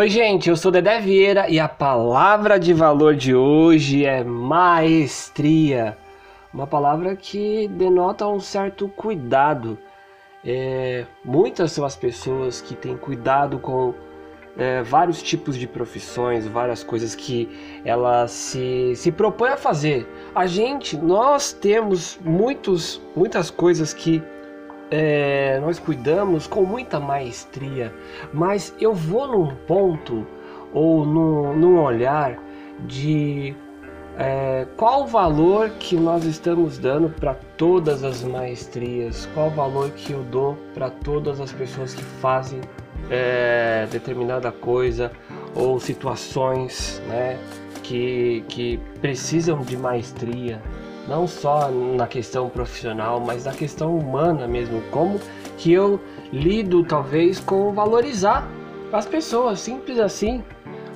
Oi, gente, eu sou Dedé Vieira e a palavra de valor de hoje é maestria. Uma palavra que denota um certo cuidado. É, muitas são as pessoas que têm cuidado com é, vários tipos de profissões, várias coisas que ela se, se propõe a fazer. A gente, nós temos muitos, muitas coisas que é, nós cuidamos com muita maestria, mas eu vou num ponto ou num, num olhar de é, qual o valor que nós estamos dando para todas as maestrias, qual o valor que eu dou para todas as pessoas que fazem é, determinada coisa ou situações né, que, que precisam de maestria, não só na questão profissional, mas na questão humana mesmo, como que eu lido talvez com valorizar as pessoas, simples assim.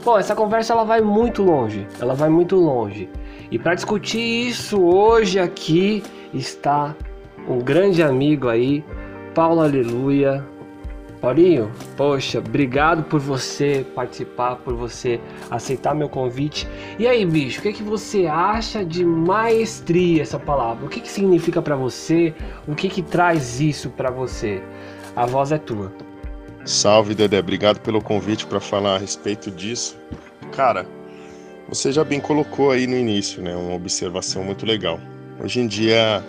Bom, essa conversa ela vai muito longe, ela vai muito longe. E para discutir isso hoje aqui está um grande amigo aí, Paulo Aleluia, Paulinho, poxa, obrigado por você participar, por você aceitar meu convite. E aí, bicho, o que, é que você acha de maestria essa palavra? O que, que significa para você? O que, que traz isso para você? A voz é tua. Salve, Dedé. Obrigado pelo convite para falar a respeito disso. Cara, você já bem colocou aí no início, né? Uma observação muito legal. Hoje em dia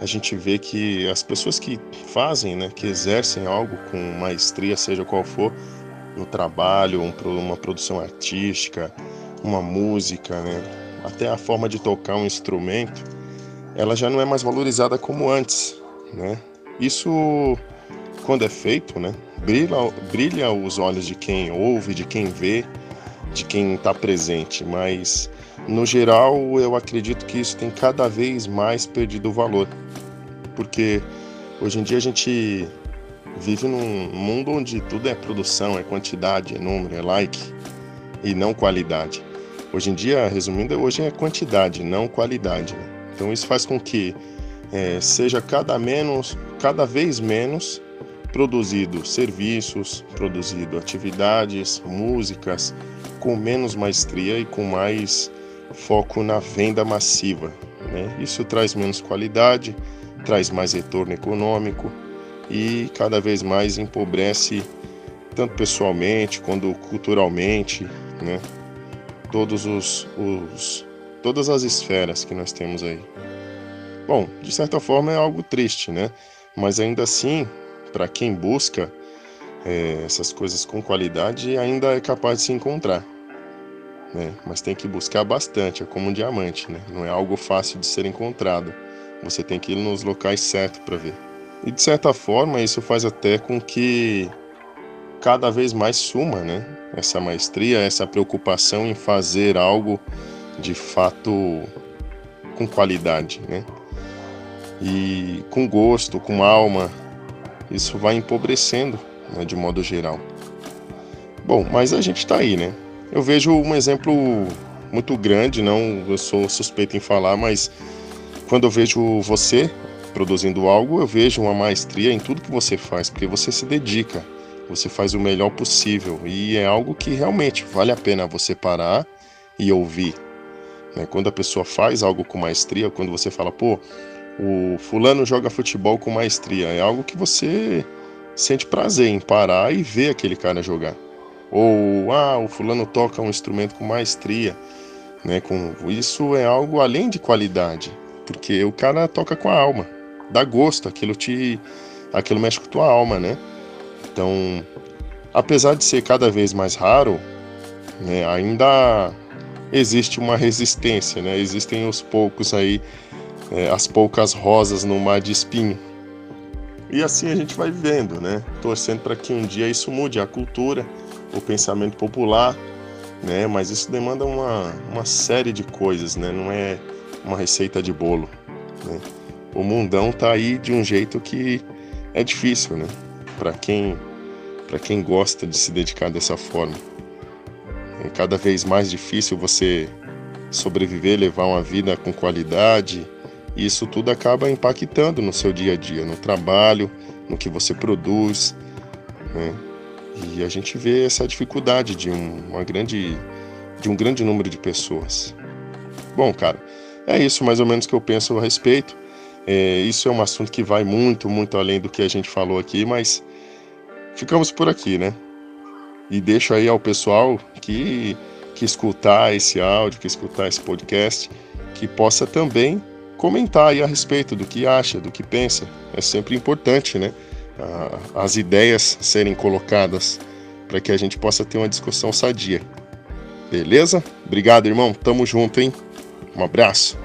a gente vê que as pessoas que fazem, né, que exercem algo com maestria, seja qual for, no trabalho, uma produção artística, uma música, né, até a forma de tocar um instrumento, ela já não é mais valorizada como antes, né? Isso, quando é feito, né, brilha, brilha os olhos de quem ouve, de quem vê, de quem está presente, mas no geral eu acredito que isso tem cada vez mais perdido o valor porque hoje em dia a gente vive num mundo onde tudo é produção, é quantidade, é número, é like e não qualidade. Hoje em dia, resumindo, hoje é quantidade, não qualidade. Então isso faz com que é, seja cada menos, cada vez menos produzido serviços, produzido atividades, músicas com menos maestria e com mais foco na venda massiva. Né? Isso traz menos qualidade, traz mais retorno econômico e cada vez mais empobrece tanto pessoalmente quanto culturalmente, né? Todos os, os todas as esferas que nós temos aí. Bom, de certa forma é algo triste, né? Mas ainda assim, para quem busca é, essas coisas com qualidade, ainda é capaz de se encontrar. Né? Mas tem que buscar bastante, é como um diamante, né? Não é algo fácil de ser encontrado. Você tem que ir nos locais certos para ver. E de certa forma, isso faz até com que cada vez mais suma, né? Essa maestria, essa preocupação em fazer algo de fato com qualidade, né? E com gosto, com alma, isso vai empobrecendo, né, de modo geral. Bom, mas a gente está aí, né? Eu vejo um exemplo muito grande, não eu sou suspeito em falar, mas quando eu vejo você produzindo algo, eu vejo uma maestria em tudo que você faz, porque você se dedica, você faz o melhor possível e é algo que realmente vale a pena você parar e ouvir. Né? Quando a pessoa faz algo com maestria, quando você fala, pô, o fulano joga futebol com maestria, é algo que você sente prazer em parar e ver aquele cara jogar. Ou, ah, o fulano toca um instrumento com maestria. Né, com isso é algo além de qualidade, porque o cara toca com a alma, dá gosto, aquilo te aquilo mexe com tua alma, né? Então, apesar de ser cada vez mais raro, né, ainda existe uma resistência, né? Existem os poucos aí, é, as poucas rosas no mar de espinho. E assim a gente vai vivendo, né? Torcendo para que um dia isso mude a cultura, o pensamento popular, né? Mas isso demanda uma, uma série de coisas, né? Não é uma receita de bolo. Né? O mundão tá aí de um jeito que é difícil, né? Para quem para quem gosta de se dedicar dessa forma. É cada vez mais difícil você sobreviver, levar uma vida com qualidade. E isso tudo acaba impactando no seu dia a dia, no trabalho, no que você produz. Né? E a gente vê essa dificuldade de um, uma grande, de um grande número de pessoas. Bom, cara, é isso mais ou menos que eu penso a respeito. É, isso é um assunto que vai muito, muito além do que a gente falou aqui, mas ficamos por aqui, né? E deixo aí ao pessoal que, que escutar esse áudio, que escutar esse podcast, que possa também comentar aí a respeito do que acha, do que pensa. É sempre importante, né? As ideias serem colocadas para que a gente possa ter uma discussão sadia. Beleza? Obrigado, irmão. Tamo junto, hein? Um abraço.